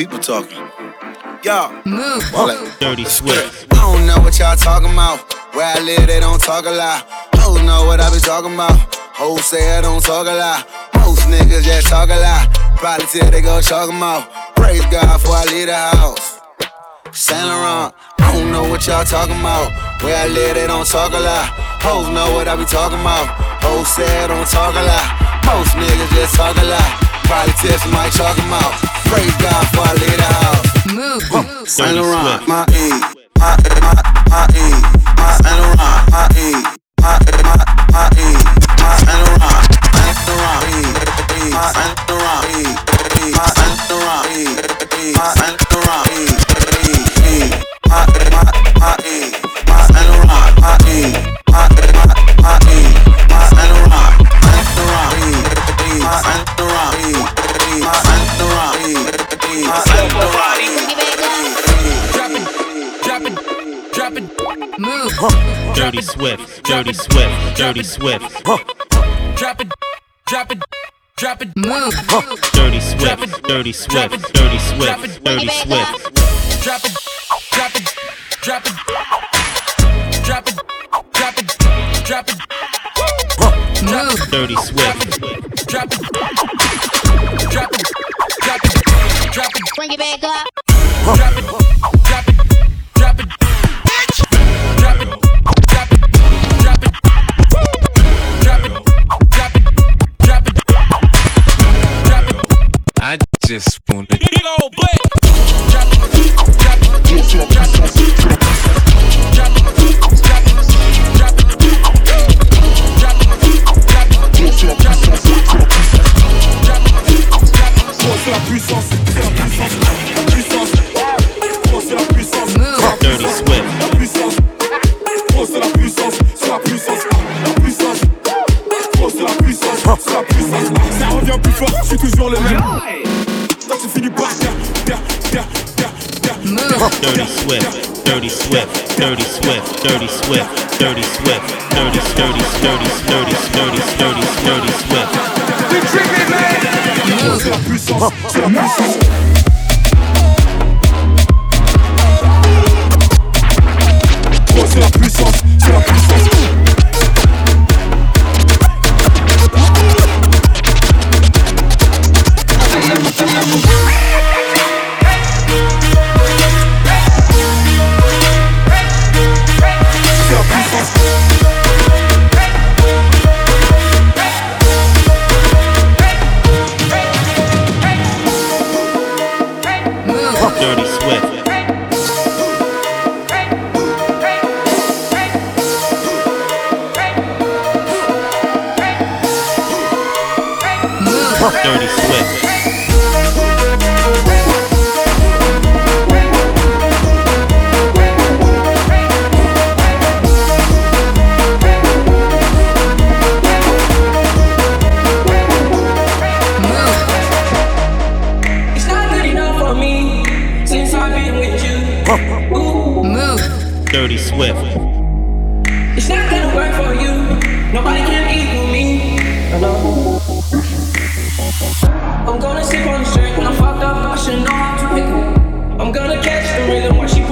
people talking. Y'all, move. Dirty Swift. I don't know what y'all talking about. Where I live, they don't talk a lot. Hoes know what I be talking about. Hoes say I don't talk a lot. Most niggas just talk a lot. Probably till they go talk 'em out. Praise God before I leave the house. Saint Laurent, I don't know what y'all talking about. Where I live, they don't talk a lot. Hoes know what I be talking about. Hoes say I don't talk a lot. Most niggas just talk a lot. Probably till somebody talking about. Praise God before I leave the house. Move. Saint Dirty Laurent, Swift. my E, my my my E, my Saint Laurent, my E, my my my E, my Saint Laurent, Saint Laurent, E, E, my Saint Laurent, E, E, my Saint Laurent, E, E, my Saint Laurent, E, E, E, my my my E, my Saint Laurent, my E, my my Move. Dirty Swift. Dirty Swift. Dirty Swift. drop it, drop it, drop it, Move. Dirty Swift. Dirty Swift. Dirty Swift. Dirty Swift. drop it, drop it, drop it, drop it, drop it, drop it, Move. Dirty Swift. drop it, drop it, drop it, drop it, Bring it back up. drop it, I just wanna Dirty Swift. Dirty Swift. Dirty, dirty, dirty, dirty, dirty, dirty, dirty Swift.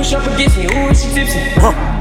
Push up against me. Ooh, is she tipsy? I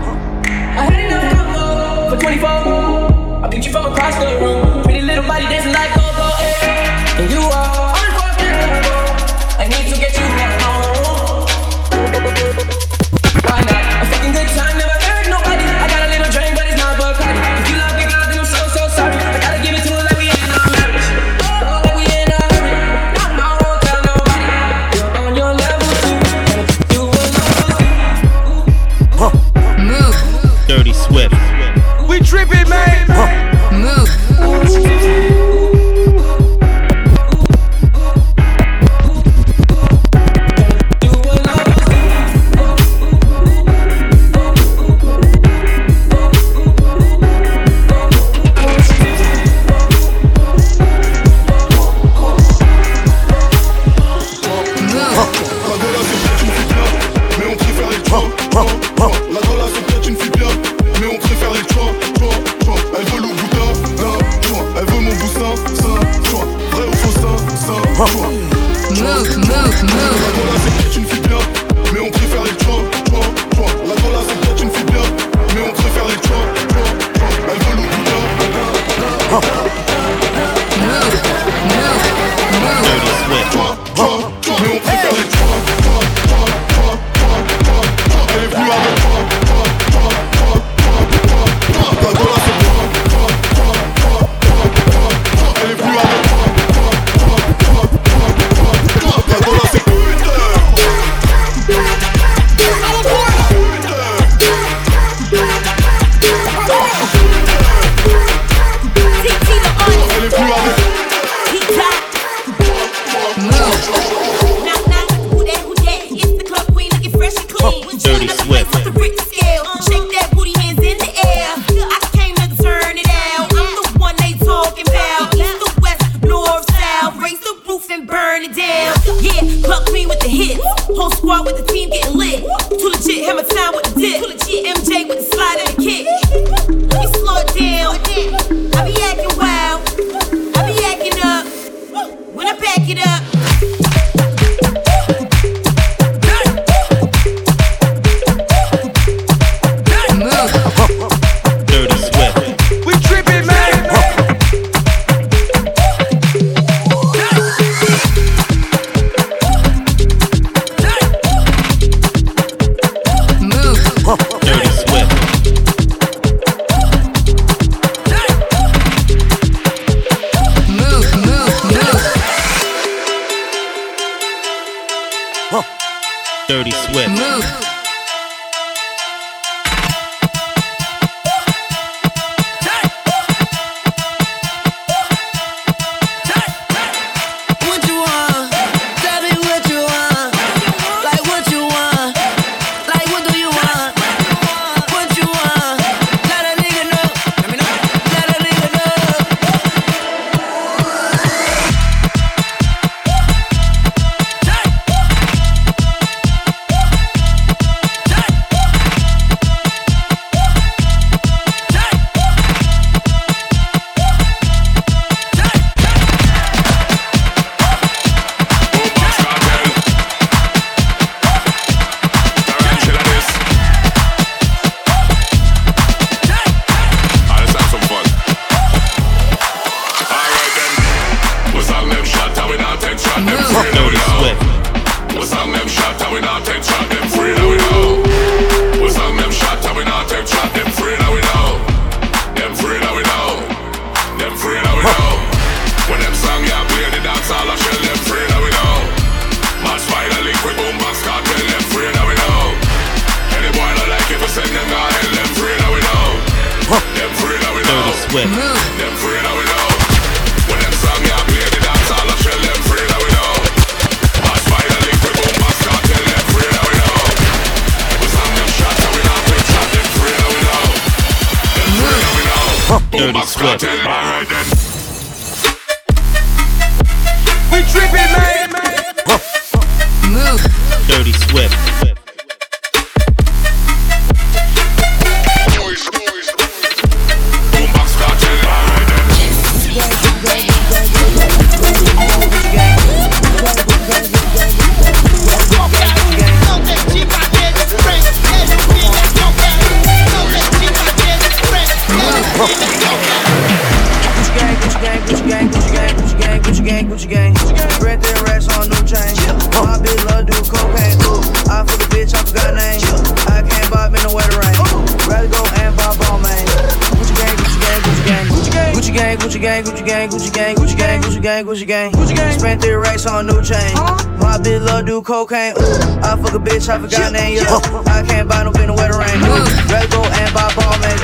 gang, Gucci gang, Gucci gang, Gucci gang, Gucci gang. Gucci gang. Spent three racks on a new chain. Uh-huh. My bitch love do cocaine. Ooh. I fuck a bitch, I forgot name. Yeah. I can't buy no bin wet rain. Red go and buy Balmain.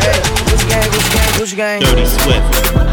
Gucci gang, Gucci gang, Gucci gang. Dirty Swift.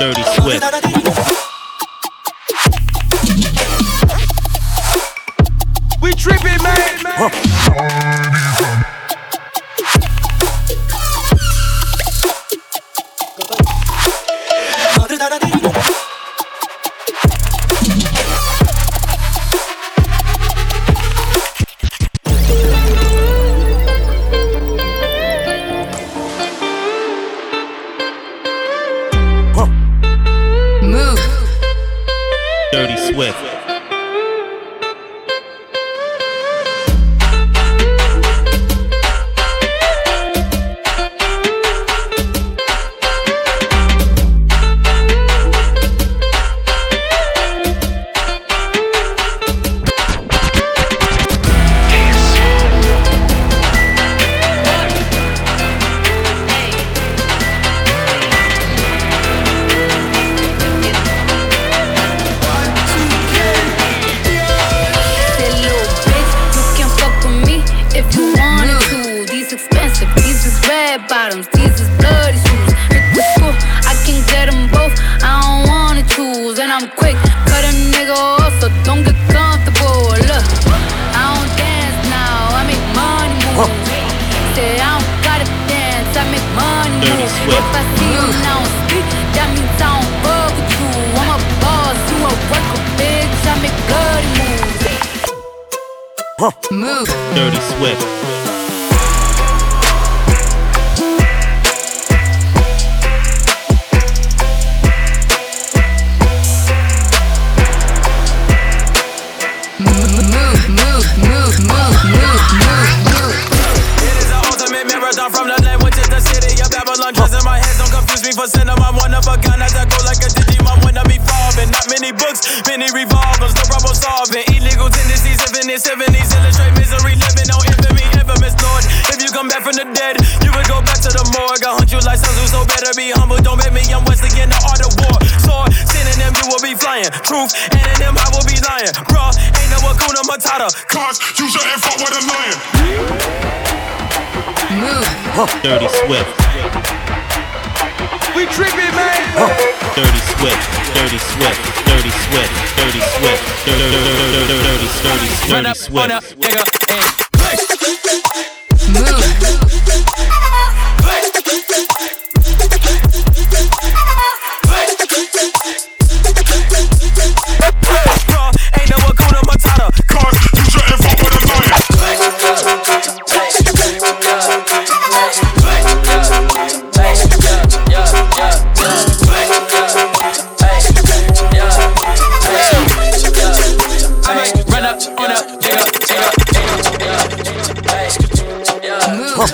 Dirty Swift. Back from the dead, you would go back to the morgue. I hunt you like Sun Tzu, so better be humble. Don't make me, I'm Wesley in the art of war. Sword, sinning them, you will be flying. Truth, and in them, I will be lying. Bruh, ain't no Hakuna Matata. Cause you shouldn't fuck with a lion. Dirty Swift. We tripping, man. Dirty Swift. Dirty Swift. Dirty Swift. Dirty Swift. Dirty, dirty, dirty, dirty, dirty, dirty, Run dirty up on a Swift. nigga and Bruh,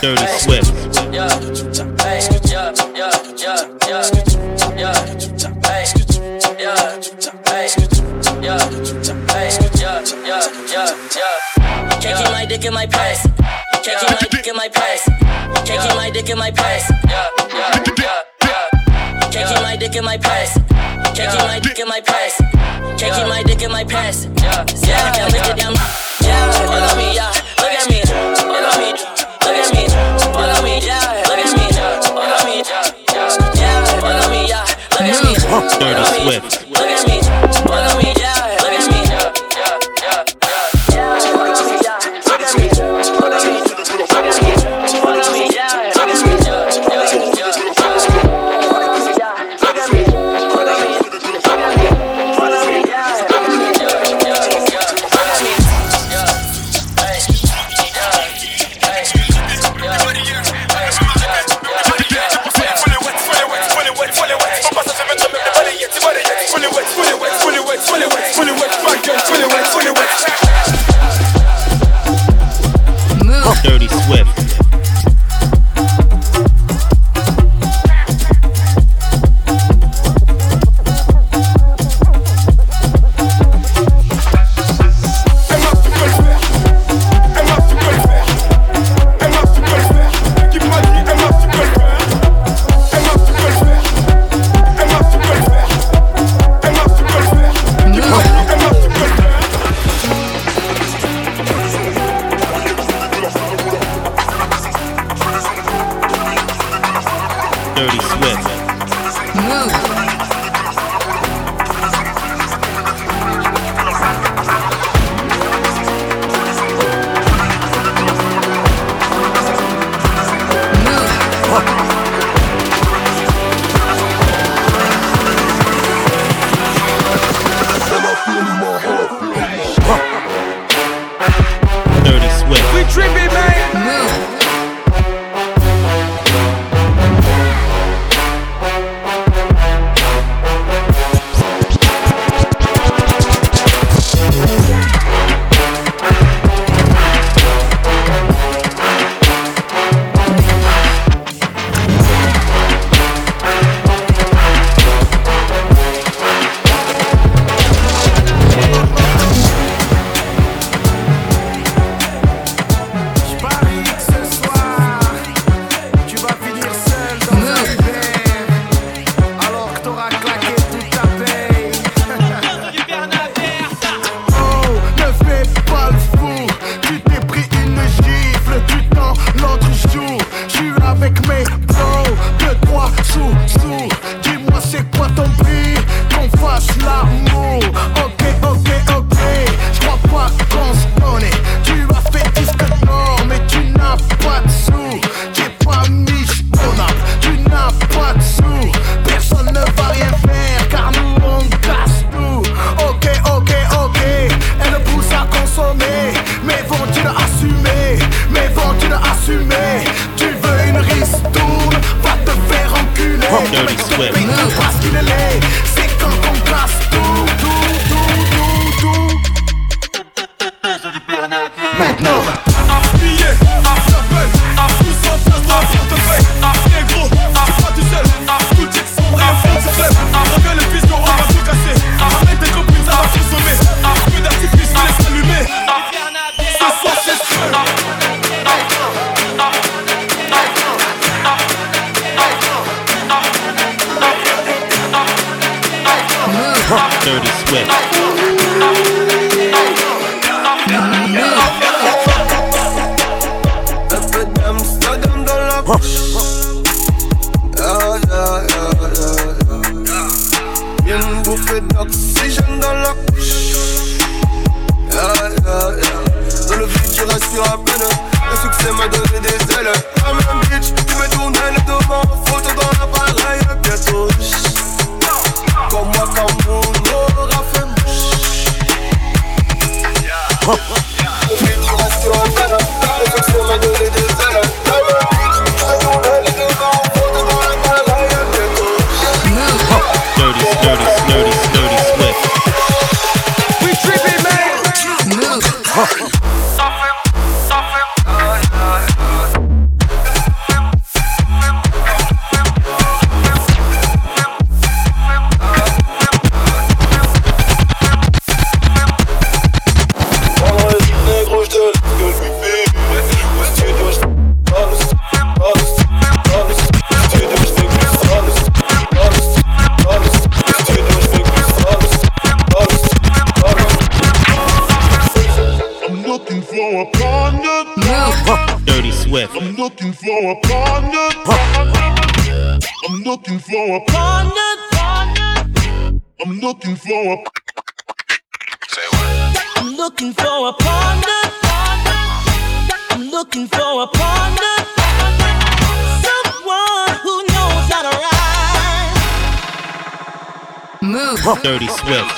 Dirty Swift. Can't keep my dick in my pants. Can't keep my dick in my pants. Keep my dick in my pants. Keep my dick in my pants. Can't keep my dick in my pants. Keep my dick in my pants. Yeah, I can't lick it down. Yeah, look at me, yeah. Look at Dirty Swift. Move.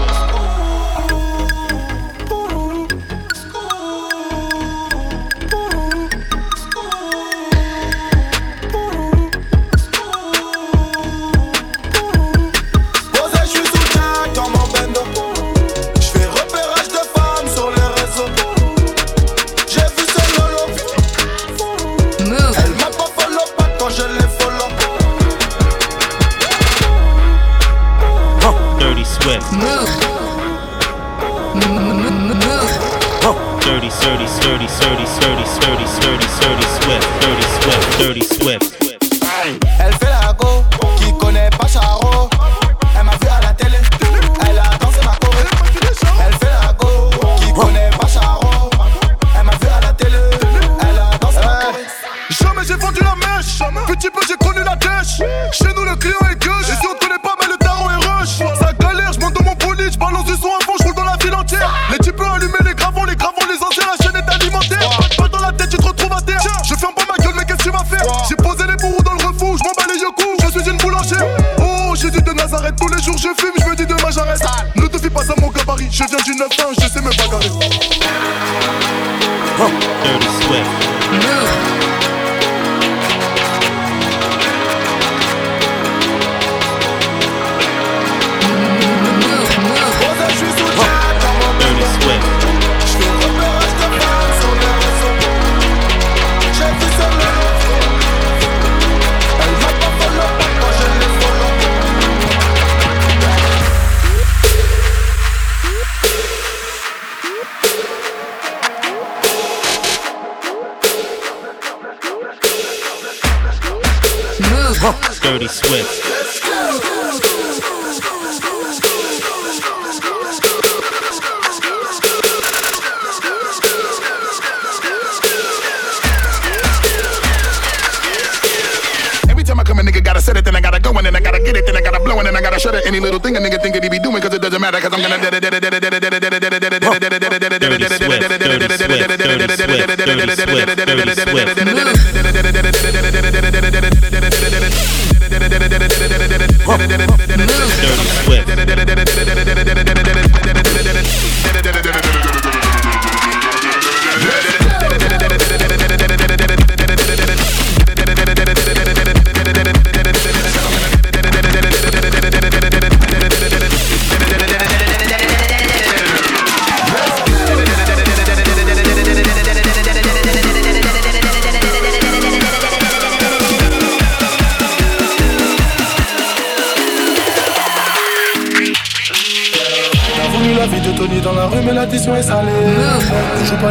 Dirty Swift. Every time I come, a nigga gotta set it, then I gotta go, and then I gotta get it, then I gotta blow, and then I gotta shut it. Any little thing a nigga think that he be doing, cause it doesn't matter, cause I'm gonna. T'as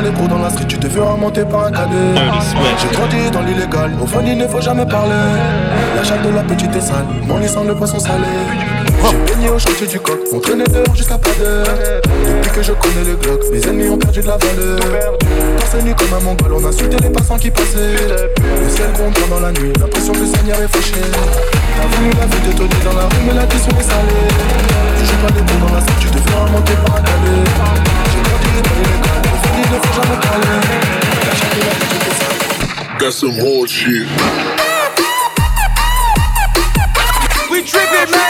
Les pros dans la street, tu te feras monter par un cadet. J'ai grandi dans l'illégal, au fond il ne faut jamais parler. La chatte de la petite est sale, mon lit sent le poisson salé. J'ai baigné au chantier du coq, on traînait dehors jusqu'à pas d'heure. Depuis que je connais le Glock, mes ennemis ont perdu de la valeur. Torse nu comme un mongol, on insultait les passants qui passaient. Le ciel gronde pendant la nuit, l'impression que le Seigneur est fauché. T'as voulu la vie de Tony dans la rue, mais l'addition est salée. Tu joues pas les bons dans la street, tu te feras monter par un cadet. J'ai grandi dans l'illégal, That's some more shit. We trippin', man.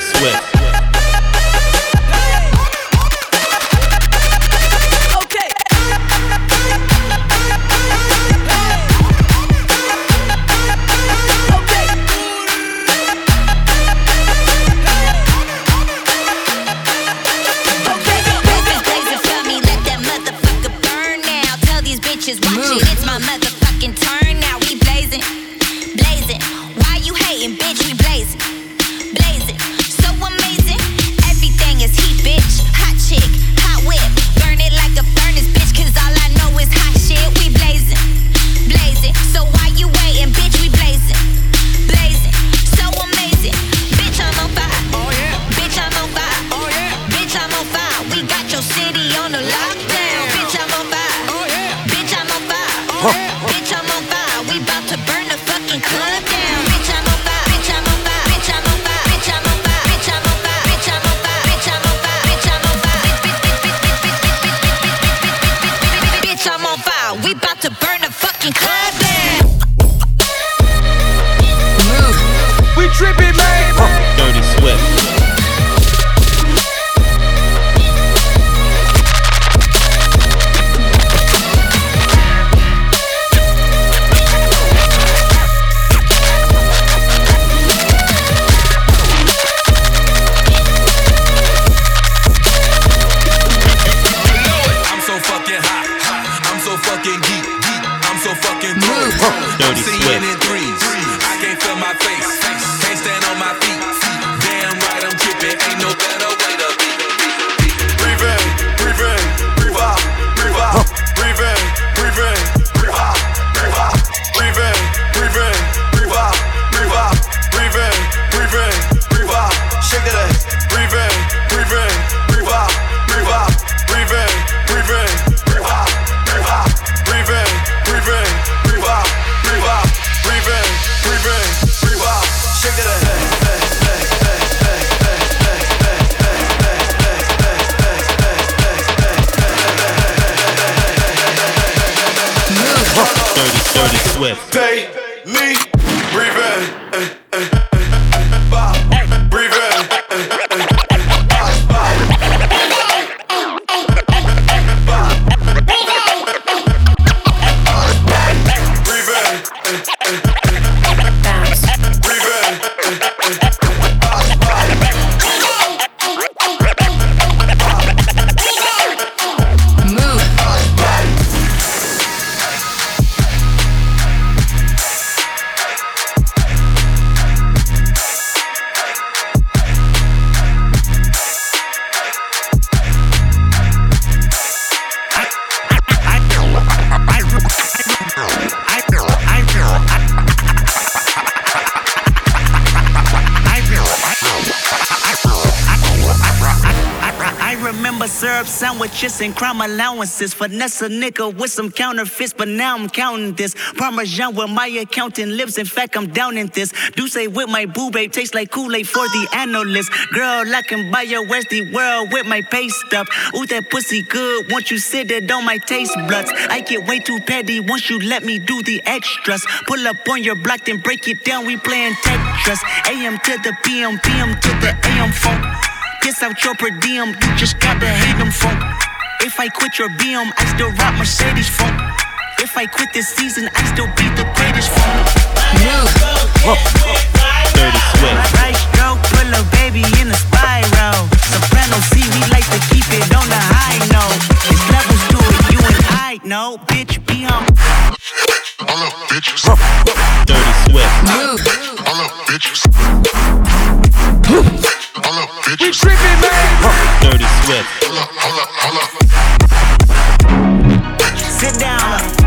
Swift. Sandwiches and crime allowances. Finesse a nigga with some counterfeits, but now I'm counting this. Parmesan where my accountant lives. In fact, I'm down in this. Do say with my boo babe tastes like Kool-Aid for the analyst. Girl, I can buy your Westy world with my pay stuff. Ooh, that pussy good. Once you sit it on my taste buds. I get way too petty once you let me do the extras. Pull up on your block, then break it down. We playing Tetris. AM to the PM, PM to the AM phone. Piss out your per diem, you just gotta hate them funk. If I quit your BM, I still rock Mercedes funk. If I quit this season, I still be the greatest funk. Dirty Swift. Right stroke, pull a baby in a spiral. Soprano C, we like to keep it on the high note. There's levels to it, you and I know. Bitch, be on. All up, bitches. Dirty Swift. All up, bitches. Dirty Swift. Sit down.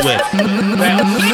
Swift.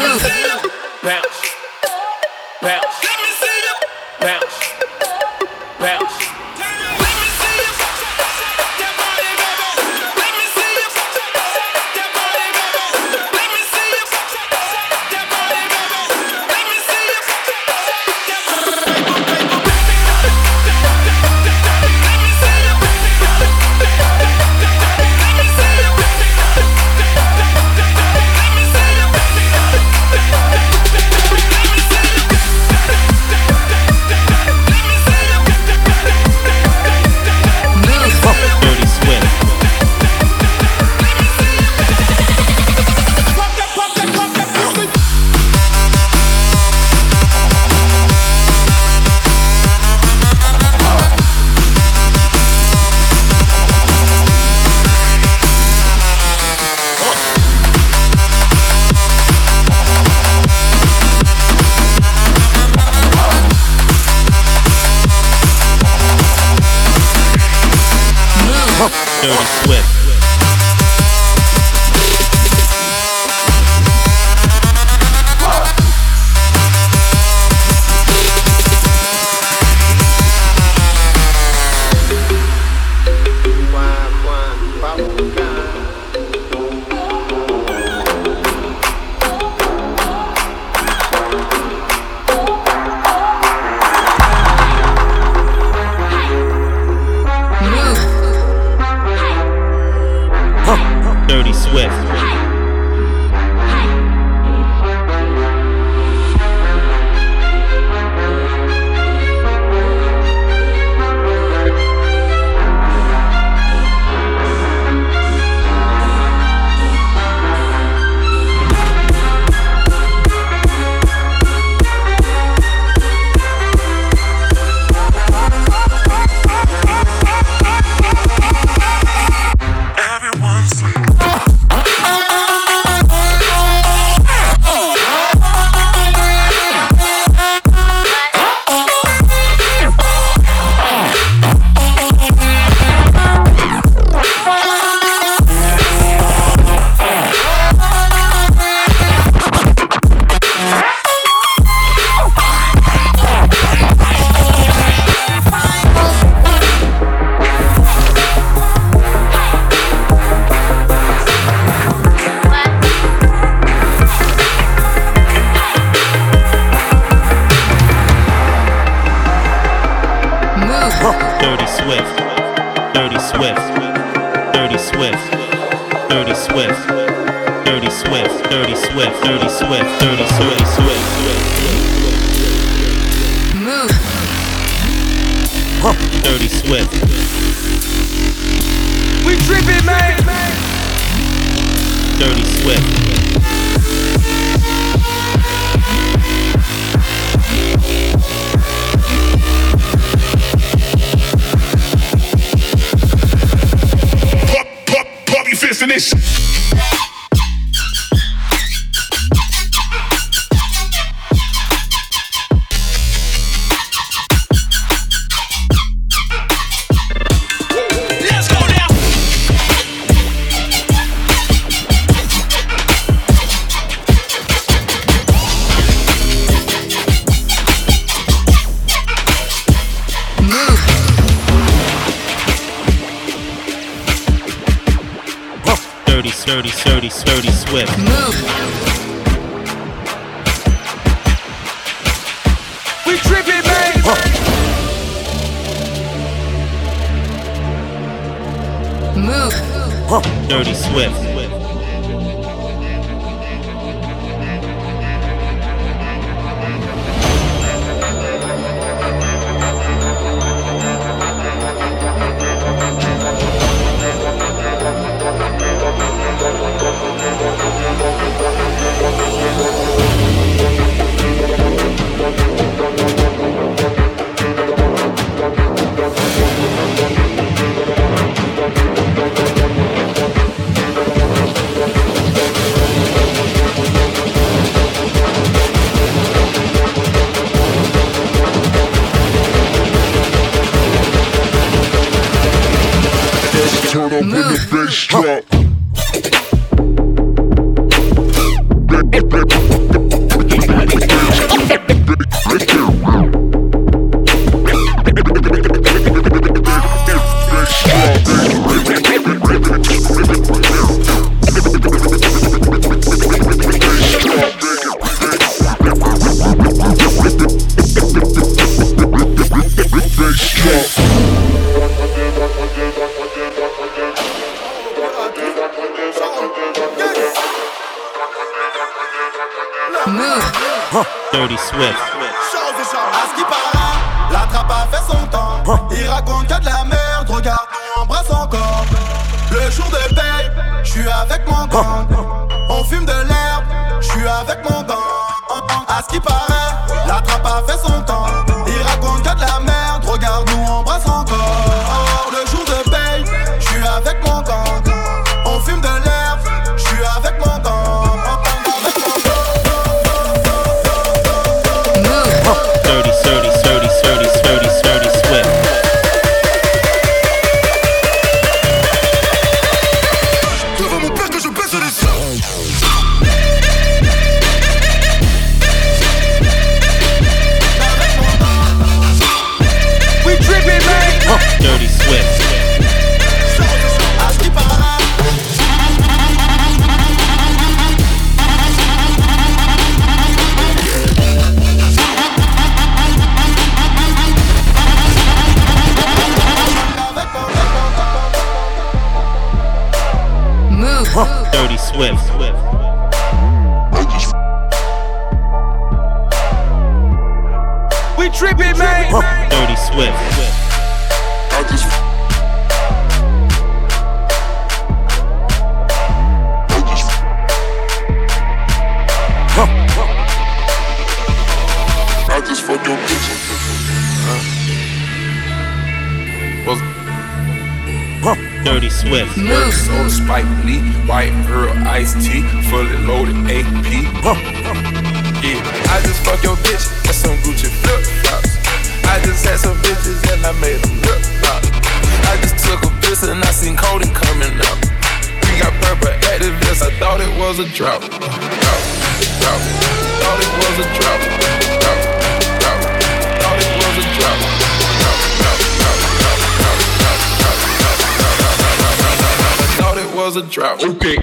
fist in this. Shirty, Shirty, Shirty Swift. Move. We tripping, baby. Huh. Move. Huh. Dirty Swift. Dirty Swift. À ce qui paraît, la trappe a fait son temps. Il raconte a de la merde, regarde, on embrasse encore. Le jour de paye, je suis avec mon gang. On fume de l'herbe, je suis avec mon gang. À ce qui paraît, la trappe a fait son temps. Dirty Swift. Move. Soda Spike Lee, White Earl Iced Tea, fully loaded AP. Huh. Yeah, I just fuck your bitch, that's some Gucci flip flops. I just had some bitches and I made them lip flop. I just took a piss and I seen Cody coming up. We got purple Actavis, I thought it was a drought. Drought, drought. Thought it was a drought. Drought, drought. Was a drought. Okay.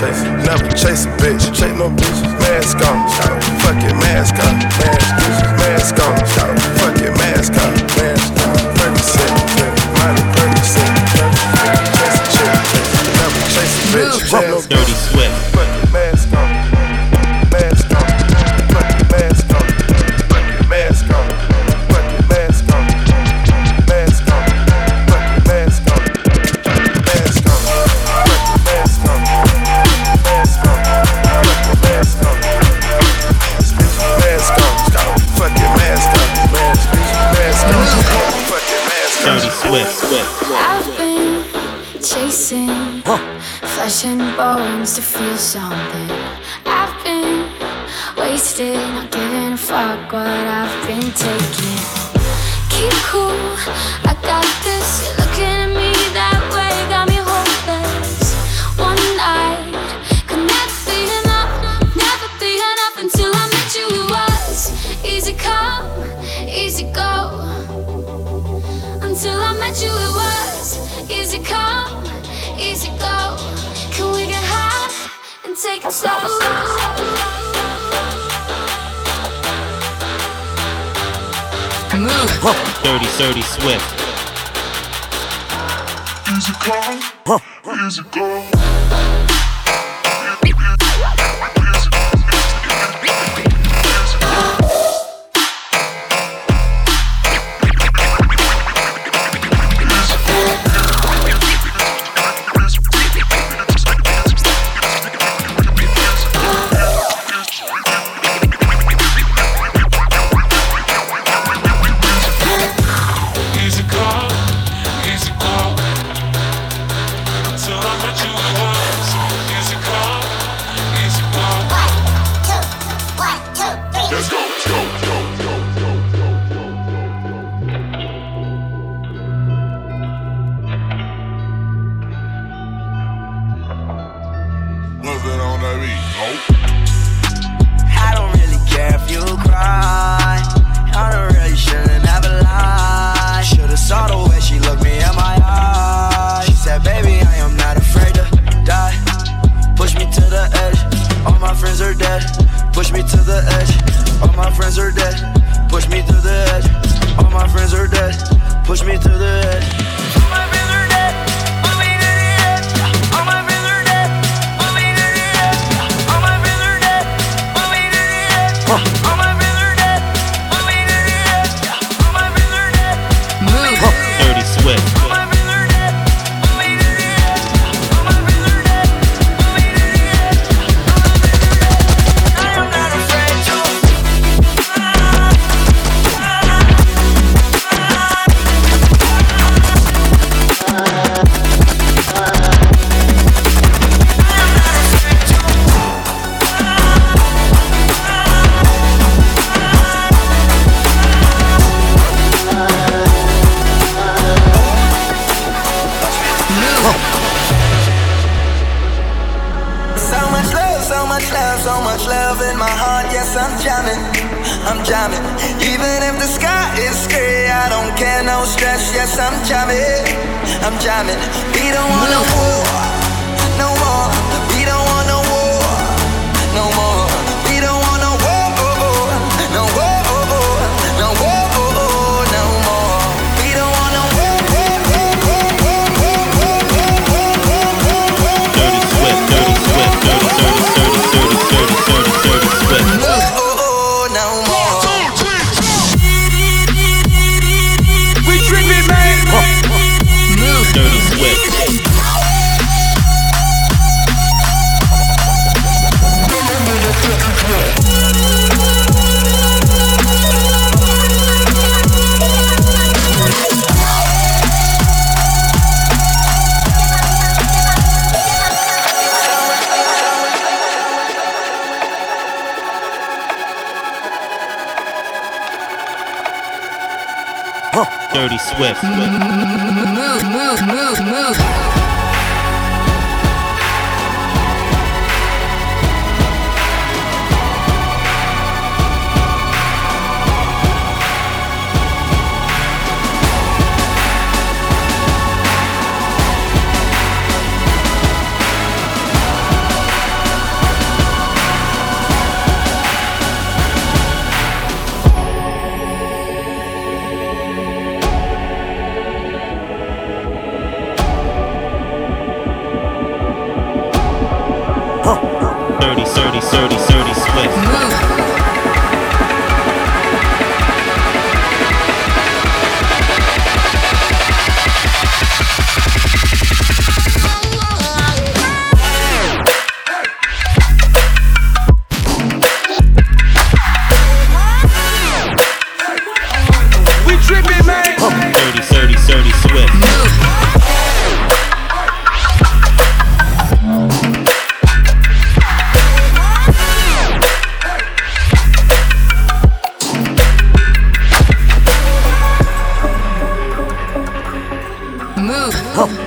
Chase, never chase a bitch, chase no bitch. Mask on, scout, fuck it, mask on, mask, bitch, mask on, scout, fuck it, mask on, mask on. Percocet, bitch. Dirty Swift. Bones to feel something. I've been wasted, not giving a fuck what I've been taking. Sturdy, Sturdy Swift. Easy going. Swift. Swift.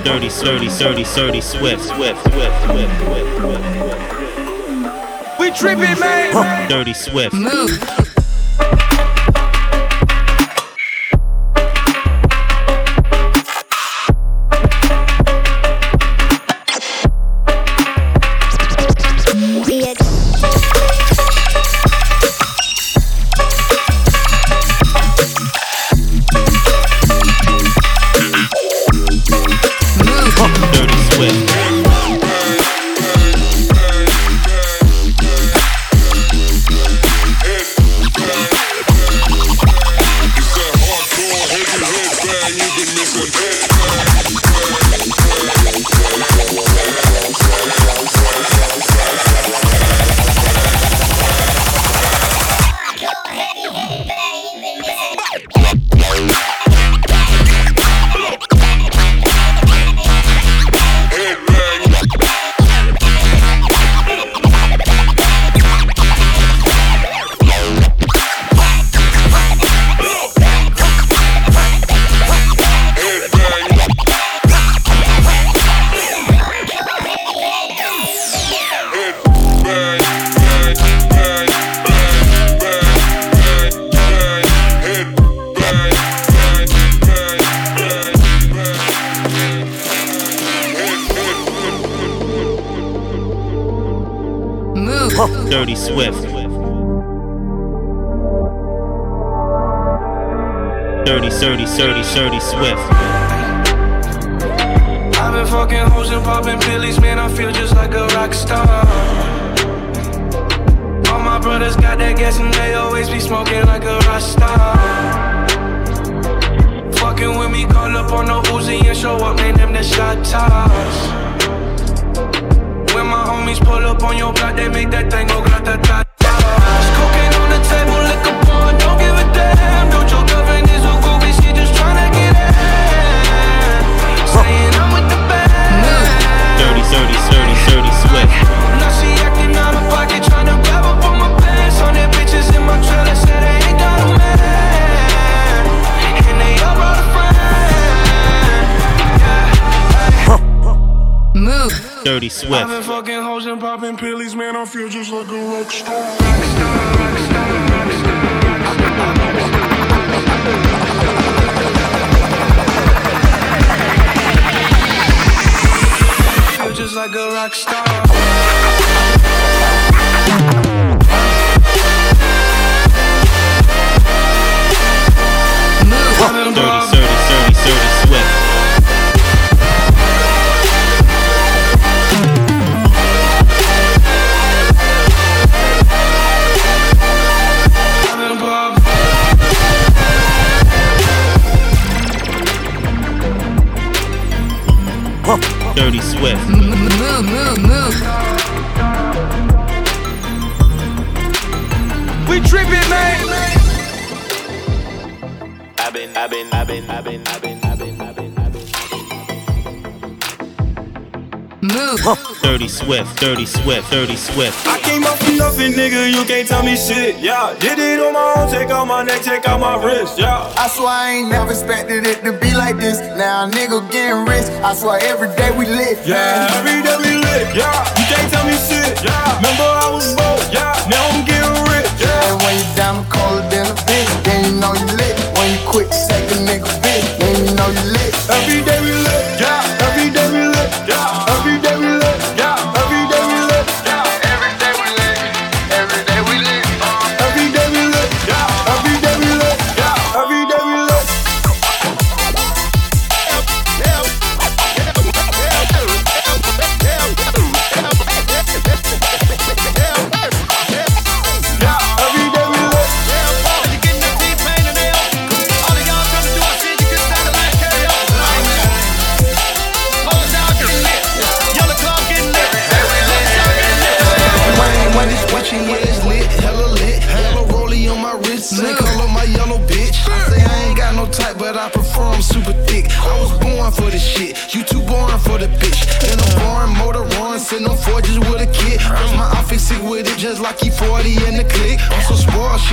dirty, sturdy, sturdy, sturdy, swift, swift, swift, swift, swift. We tripping, man. Dirty, swift. Move. Dirty, dirty, dirty, dirty Swift. I've been fucking hoes and popping pillies, man. I feel just like a rock star. All my brothers got that gas and they always be smoking like a rock star. Fucking with me, call up on the Uzi and show up, name them the shot toss. When my homies pull up on your block, they make that thing go grata ta Dirty I've Swift. been fucking hoes and popping pillies, man. I feel just like a rock star. Feel just like a rock star. Dirty, dirty, dirty, dirty Swift. Dirty Swift. Move, move, move. We tripping, man. Move. Dirty Swift. Dirty Swift. Dirty Swift. I came up from nothing, nigga, you can't tell me shit, yeah. Did it on my own, take out my neck, take out my wrist, yeah. I swear I ain't never expected it to be like this. Now nigga getting rich. I swear every day we lit. Yeah, every day we lit, yeah. You can't tell me shit, yeah. Remember I was broke, yeah. Now I'm getting rich, yeah. And when you down colder than a bitch, then you know you lit. When you quit second nigga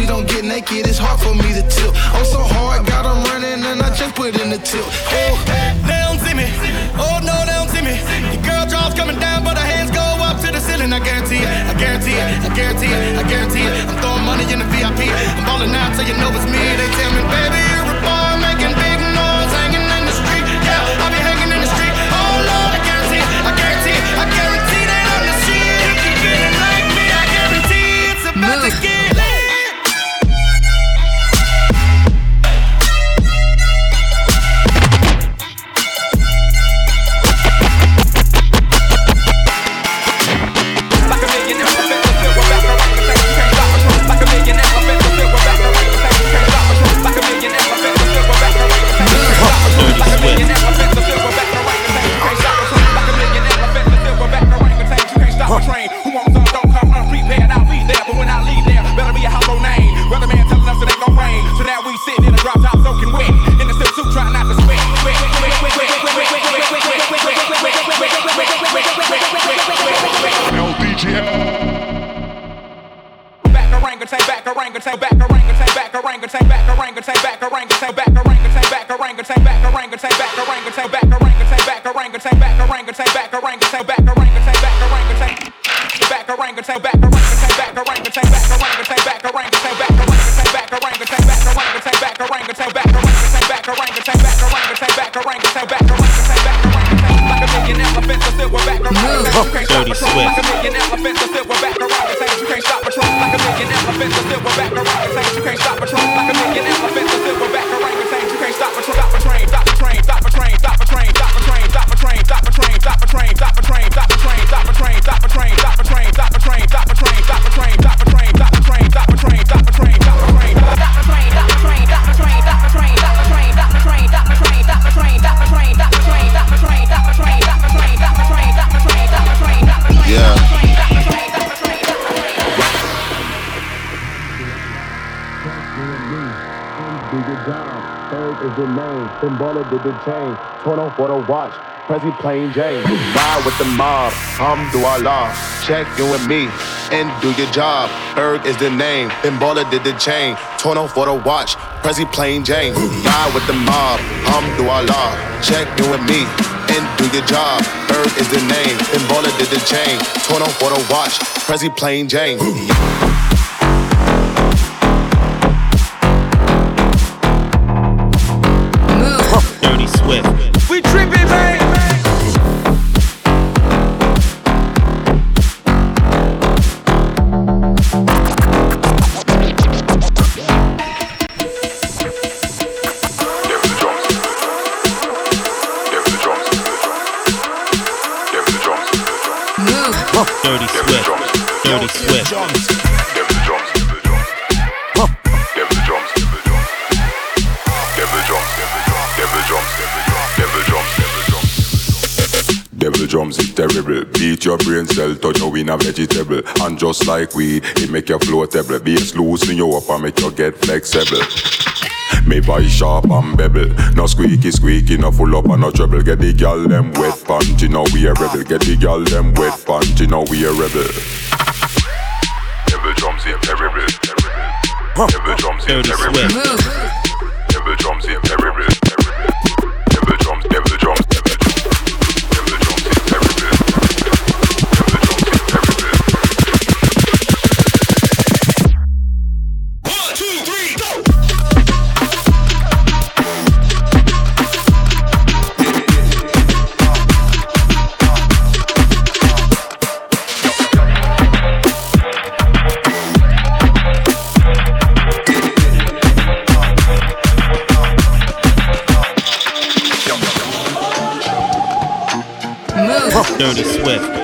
she don't get naked, it's hard for me to tilt. I'm so hard, got 'em running, and I just put in the tilt. Oh, They don't see me. Oh no, they don't see me. The girl draws coming down, but her hands go up to the ceiling. I guarantee it. I guarantee it. I guarantee it. I guarantee it. I'm throwing money in the VIP. I'm balling out so you know it's me. They tell me, baby, off for the watch. Prezi plain Jane. Ride with the mob. Alhamdulillah. Check you and me. And do your job. Ferg is the name. Then baller did the chain. Torn off for the watch. Prezi plain Jane. Ride with the mob. Alhamdulillah. Check you and me. And do your job. Ferg is the name. Then baller did the chain. Torn off for the watch. Prezi plain Jane. Dirty Swift. We tripping, man. Dirty Swift. Dirty Swift. Terrible. Beat your brain cell, turn you in a vegetable. And just like we, it make you floatable. Bass loosen you up and make you get flexible. Me voice sharp and bevel. No squeaky squeaky, no full up and no trouble. Get the gal them wet panty, now we a rebel. Get the gal them wet panty, now we a rebel. Devil drums is terrible. Devil drums is terrible. Devil drums is terrible. Dirty Swift.